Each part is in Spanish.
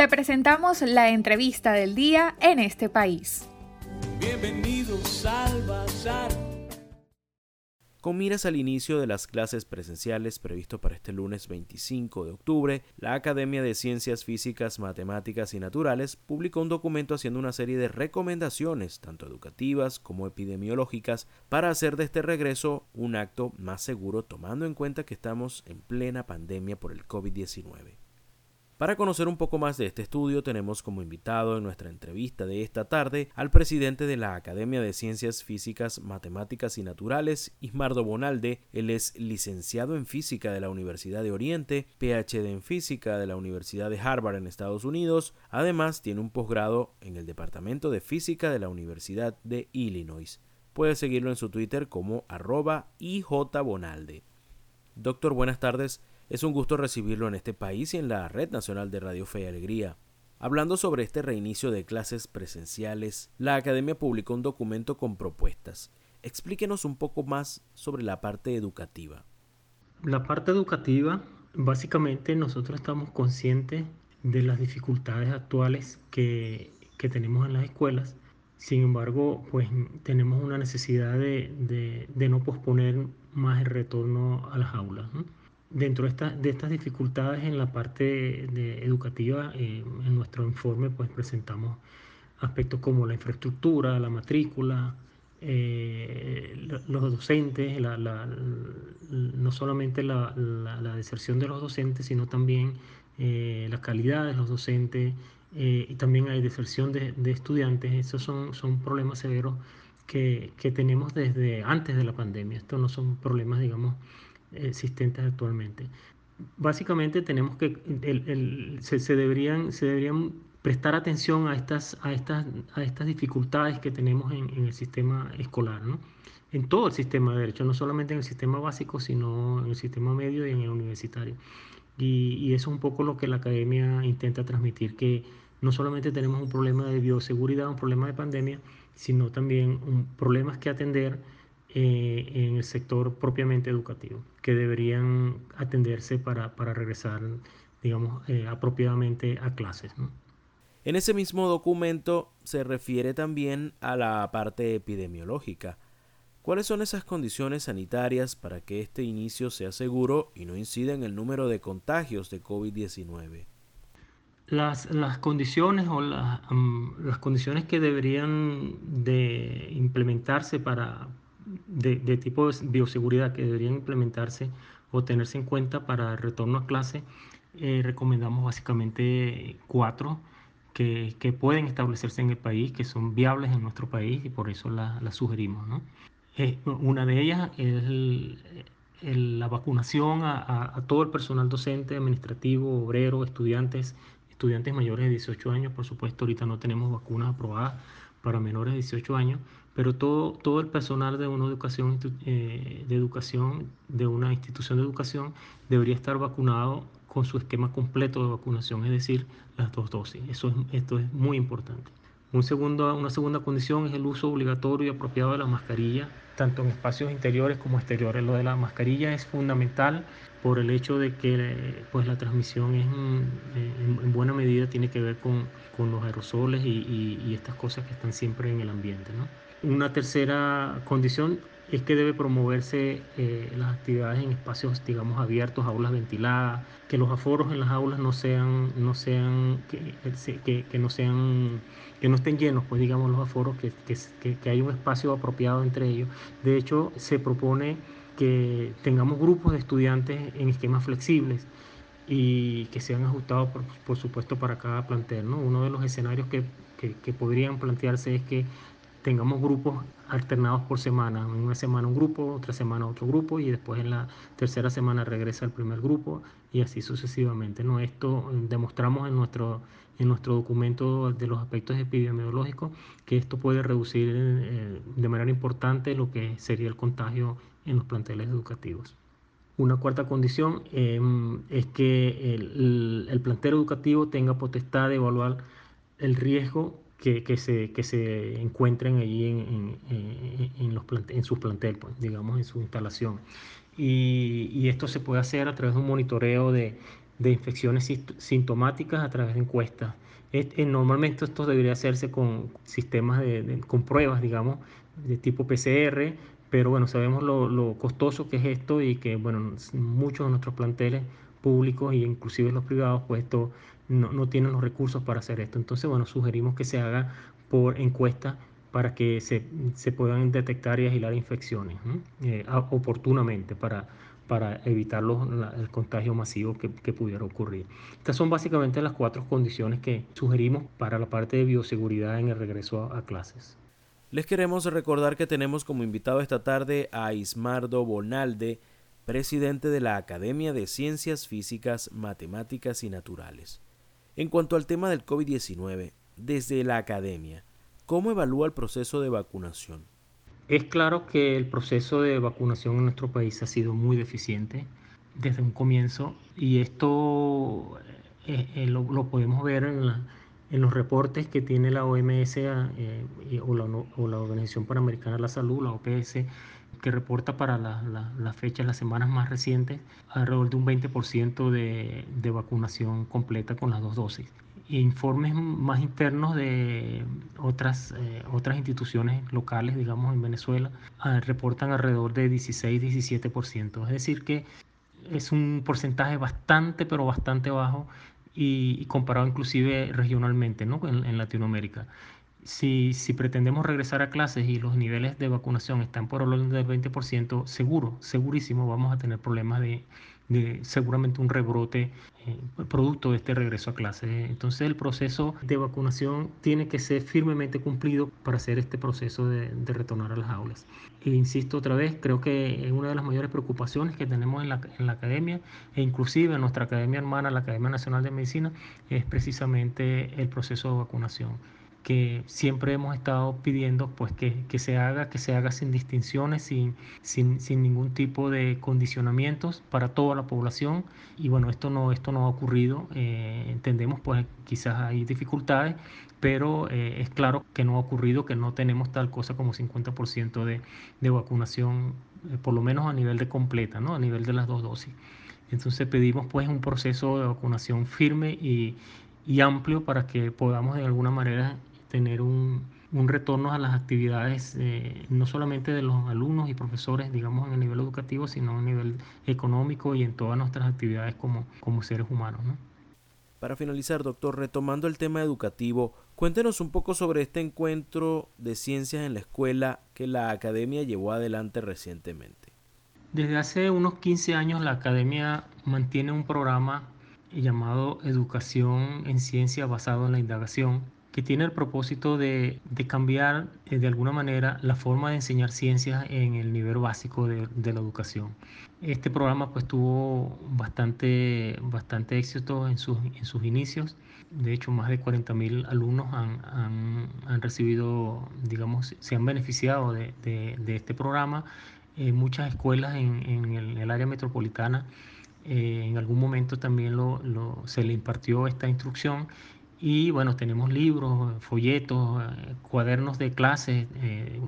Te presentamos la entrevista del día en este país. Bienvenidos al Bazar con miras al inicio de las clases presenciales previsto para este lunes 25 de octubre, la Academia de Ciencias Físicas, Matemáticas y Naturales publicó un documento haciendo una serie de recomendaciones, tanto educativas como epidemiológicas, para hacer de este regreso un acto más seguro tomando en cuenta que estamos en plena pandemia por el COVID-19. Para conocer un poco más de este estudio tenemos como invitado en nuestra entrevista de esta tarde al presidente de la Academia de Ciencias Físicas, Matemáticas y Naturales, Ismardo Bonalde. Él es licenciado en Física de la Universidad de Oriente, PhD en Física de la Universidad de Harvard en Estados Unidos. Además tiene un posgrado en el Departamento de Física de la Universidad de Illinois. Puede seguirlo en su Twitter como arroba IJBonalde. Doctor, buenas tardes. Es un gusto recibirlo en este país y en la Red Nacional de Radio Fe y Alegría. Hablando sobre este reinicio de clases presenciales, la Academia publicó un documento con propuestas. Explíquenos un poco más sobre la parte educativa. La parte educativa, básicamente nosotros estamos conscientes de las dificultades actuales que, tenemos en las escuelas. Sin embargo, pues tenemos una necesidad de, no posponer más el retorno a las aulas dentro de, estas dificultades en la parte educativa, eh, en nuestro informe pues presentamos aspectos como la infraestructura, la matrícula, eh, los docentes, no solamente la, deserción de los docentes, sino también eh, la calidad de los docentes y también hay deserción de, estudiantes. Esos son, son problemas severos que, que tenemos desde antes de la pandemia. Estos no son problemas, digamos, existentes actualmente. Básicamente tenemos que, se, deberían, se deberían prestar atención a estas, a estas, a estas dificultades que tenemos en, el sistema escolar, ¿no? en todo el sistema de derecho, no solamente en el sistema básico, sino en el sistema medio y en el universitario. Y, y, eso es un poco lo que la academia intenta transmitir, que no solamente tenemos un problema de bioseguridad, un problema de pandemia, sino también problemas que atender eh, en el sector propiamente educativo, que deberían atenderse para, para regresar, digamos, eh, apropiadamente a clases. En ese mismo documento se refiere también a la parte epidemiológica. ¿Cuáles son esas condiciones sanitarias para que este inicio sea seguro y no incida en el número de contagios de COVID-19? Las, las, condiciones o mm, las condiciones que deberían de implementarse para, de, tipo de bioseguridad que deberían implementarse o tenerse en cuenta para el retorno a clase, eh, recomendamos básicamente cuatro que, pueden establecerse en el país, que son viables en nuestro país y por eso las sugerimos. Eh, una de ellas es la vacunación a, a, todo el personal docente, administrativo, obrero, estudiantes, estudiantes mayores de 18 años. Por supuesto, ahorita no tenemos vacunas aprobadas para menores de 18 años, pero todo, todo el personal de una educación, eh, de educación, de una institución de educación, debería estar vacunado con su esquema completo de vacunación, es decir, las dos dosis. Eso es, esto es muy importante. Un segundo, una segunda condición es el uso obligatorio y apropiado de la mascarilla, tanto en espacios interiores como exteriores. Lo de la mascarilla es fundamental por el hecho de que pues, la transmisión es, en, buena medida tiene que ver con, con los aerosoles y, y, estas cosas que están siempre en el ambiente. ¿no? Una tercera condición es que debe promoverse eh, las actividades en espacios, digamos, abiertos, aulas ventiladas, que los aforos en las aulas no sean, no sean, que, que, no sean, que no estén llenos, pues digamos los aforos, que, que, que hay un espacio apropiado entre ellos. De hecho, se propone que tengamos grupos de estudiantes en esquemas flexibles y que sean ajustados, por, por supuesto, para cada plantel. ¿no? Uno de los escenarios que, que, que podrían plantearse es que tengamos grupos alternados por semana. En una semana un grupo, otra semana otro grupo y después en la tercera semana regresa el primer grupo y así sucesivamente. ¿no? Esto demostramos en nuestro, en nuestro documento de los aspectos epidemiológicos que esto puede reducir eh, de manera importante lo que sería el contagio en los planteles educativos. Una cuarta condición em, es que el, el plantel educativo tenga potestad de evaluar el riesgo que, que, se, que se encuentren allí en, en, en los en sus plantel, pues, digamos, en su instalación. Y, y, esto se puede hacer a través de un monitoreo de, de infecciones sintomáticas a través de encuestas. Normalmente esto debería hacerse con sistemas de, con pruebas, digamos, de tipo PCR, pero bueno, sabemos lo, costoso que es esto y que bueno, muchos de nuestros planteles públicos e inclusive los privados, pues no, no, tienen los recursos para hacer esto. Entonces, bueno, sugerimos que se haga por encuesta para que se, se puedan detectar y agilar infecciones eh, oportunamente para, para evitar el contagio masivo que, que, pudiera ocurrir. Estas son básicamente las cuatro condiciones que sugerimos para la parte de bioseguridad en el regreso a, clases. Les queremos recordar que tenemos como invitado esta tarde a Ismardo Bonalde, presidente de la Academia de Ciencias Físicas, Matemáticas y Naturales. En cuanto al tema del COVID-19, desde la academia, ¿cómo evalúa el proceso de vacunación? Es claro que el proceso de vacunación en nuestro país ha sido muy deficiente desde un comienzo y esto eh, eh, lo, podemos ver en, los reportes que tiene la OMS eh, o, la, Organización Panamericana de la Salud, la OPS, que reporta para las la, fechas, las semanas más recientes, alrededor de un 20% de, de vacunación completa con las dos dosis informes más internos de otras, eh, otras instituciones locales, digamos, en Venezuela, ah, reportan alrededor de 16-17%. Es decir, que es un porcentaje bastante, pero bastante bajo y, comparado inclusive regionalmente ¿no? en, Latinoamérica. Si, si, pretendemos regresar a clases y los niveles de vacunación están por el orden del 20%, seguro, segurísimo vamos a tener problemas de, de seguramente un rebrote eh, producto de este regreso a clase. Entonces el proceso de vacunación tiene que ser firmemente cumplido para hacer este proceso de, retornar a las aulas. E insisto otra vez, creo que es una de las mayores preocupaciones que tenemos en la, en la academia e inclusive en nuestra academia hermana, la Academia Nacional de Medicina, es precisamente el proceso de vacunación que siempre hemos estado pidiendo pues que, que, se haga, que se haga sin distinciones, sin, sin, sin, ningún tipo de condicionamientos para toda la población. Y bueno, esto no, esto no ha ocurrido. Eh, entendemos pues quizás hay dificultades, pero eh, es claro que no ha ocurrido, que no tenemos tal cosa como 50% de, de vacunación, eh, por lo menos a nivel de completa, ¿no? a nivel de las dos dosis. Entonces pedimos pues un proceso de vacunación firme y, y amplio para que podamos de alguna manera tener un, un retorno a las actividades, eh, no solamente de los alumnos y profesores, digamos, en el nivel educativo, sino a nivel económico y en todas nuestras actividades como, como seres humanos. ¿no? Para finalizar, doctor, retomando el tema educativo, cuéntenos un poco sobre este encuentro de ciencias en la escuela que la academia llevó adelante recientemente. Desde hace unos 15 años la academia mantiene un programa llamado Educación en Ciencia basado en la indagación, que tiene el propósito de, cambiar eh, de alguna manera la forma de enseñar ciencias en el nivel básico de, la educación. Este programa pues tuvo bastante, bastante éxito en sus, en sus inicios. De hecho, más de 40.000 alumnos han, han, recibido, digamos, se han beneficiado de, este programa. en muchas escuelas en, el, área metropolitana eh, en algún momento también lo, se le impartió esta instrucción y bueno, tenemos libros, folletos, eh, cuadernos de clases, eh,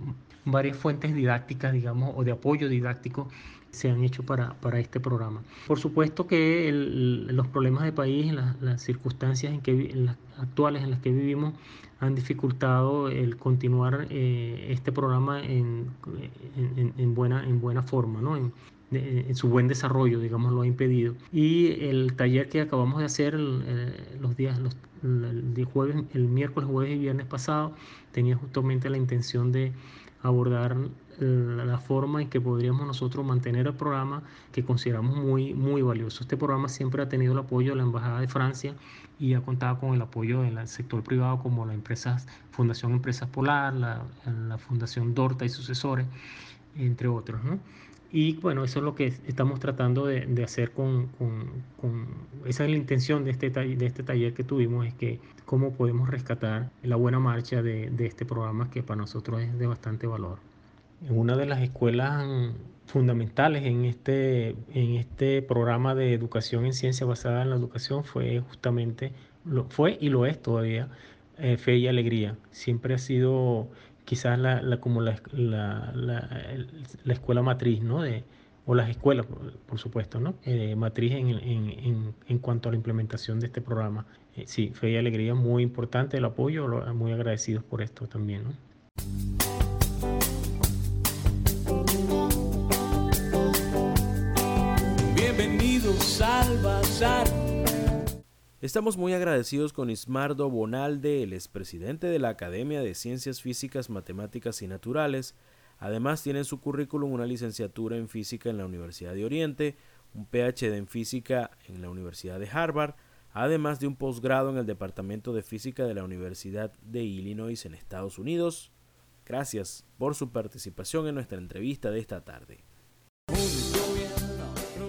varias fuentes didácticas, digamos, o de apoyo didáctico se han hecho para, para este programa. Por supuesto que los problemas de país, las, circunstancias en que, actuales en las que vivimos han dificultado el continuar eh, este programa en, en, buena, en buena forma, ¿no? En, en su buen desarrollo, digamos, lo ha impedido. Y el taller que acabamos de hacer los días, los el, jueves, el miércoles, jueves y viernes pasado, tenía justamente la intención de abordar la forma en que podríamos nosotros mantener el programa que consideramos muy, muy valioso. Este programa siempre ha tenido el apoyo de la Embajada de Francia y ha contado con el apoyo del sector privado como la empresa, Fundación Empresas Polar, la, Fundación Dorta y sucesores, entre otros. Y bueno, eso es lo que estamos tratando de, de hacer con, con, con, Esa es la intención de este, de este taller que tuvimos, es que cómo podemos rescatar la buena marcha de, de este programa que para nosotros es de bastante valor. Una de las escuelas fundamentales en este, en este programa de educación en ciencia basada en la educación fue justamente, lo, fue y lo es todavía, eh, Fe y Alegría. Siempre ha sido quizás la, como la, la, la, escuela matriz ¿no? de, o las escuelas, por, supuesto, ¿no? Eh, matriz en, en, en, cuanto a la implementación de este programa. Eh, sí, fe y alegría, muy importante el apoyo, muy agradecidos por esto también, ¿no? Estamos muy agradecidos con Ismardo Bonalde, el expresidente de la Academia de Ciencias Físicas, Matemáticas y Naturales, Además tiene en su currículum una licenciatura en física en la Universidad de Oriente, un PhD en física en la Universidad de Harvard, además de un posgrado en el Departamento de Física de la Universidad de Illinois en Estados Unidos. Gracias por su participación en nuestra entrevista de esta tarde.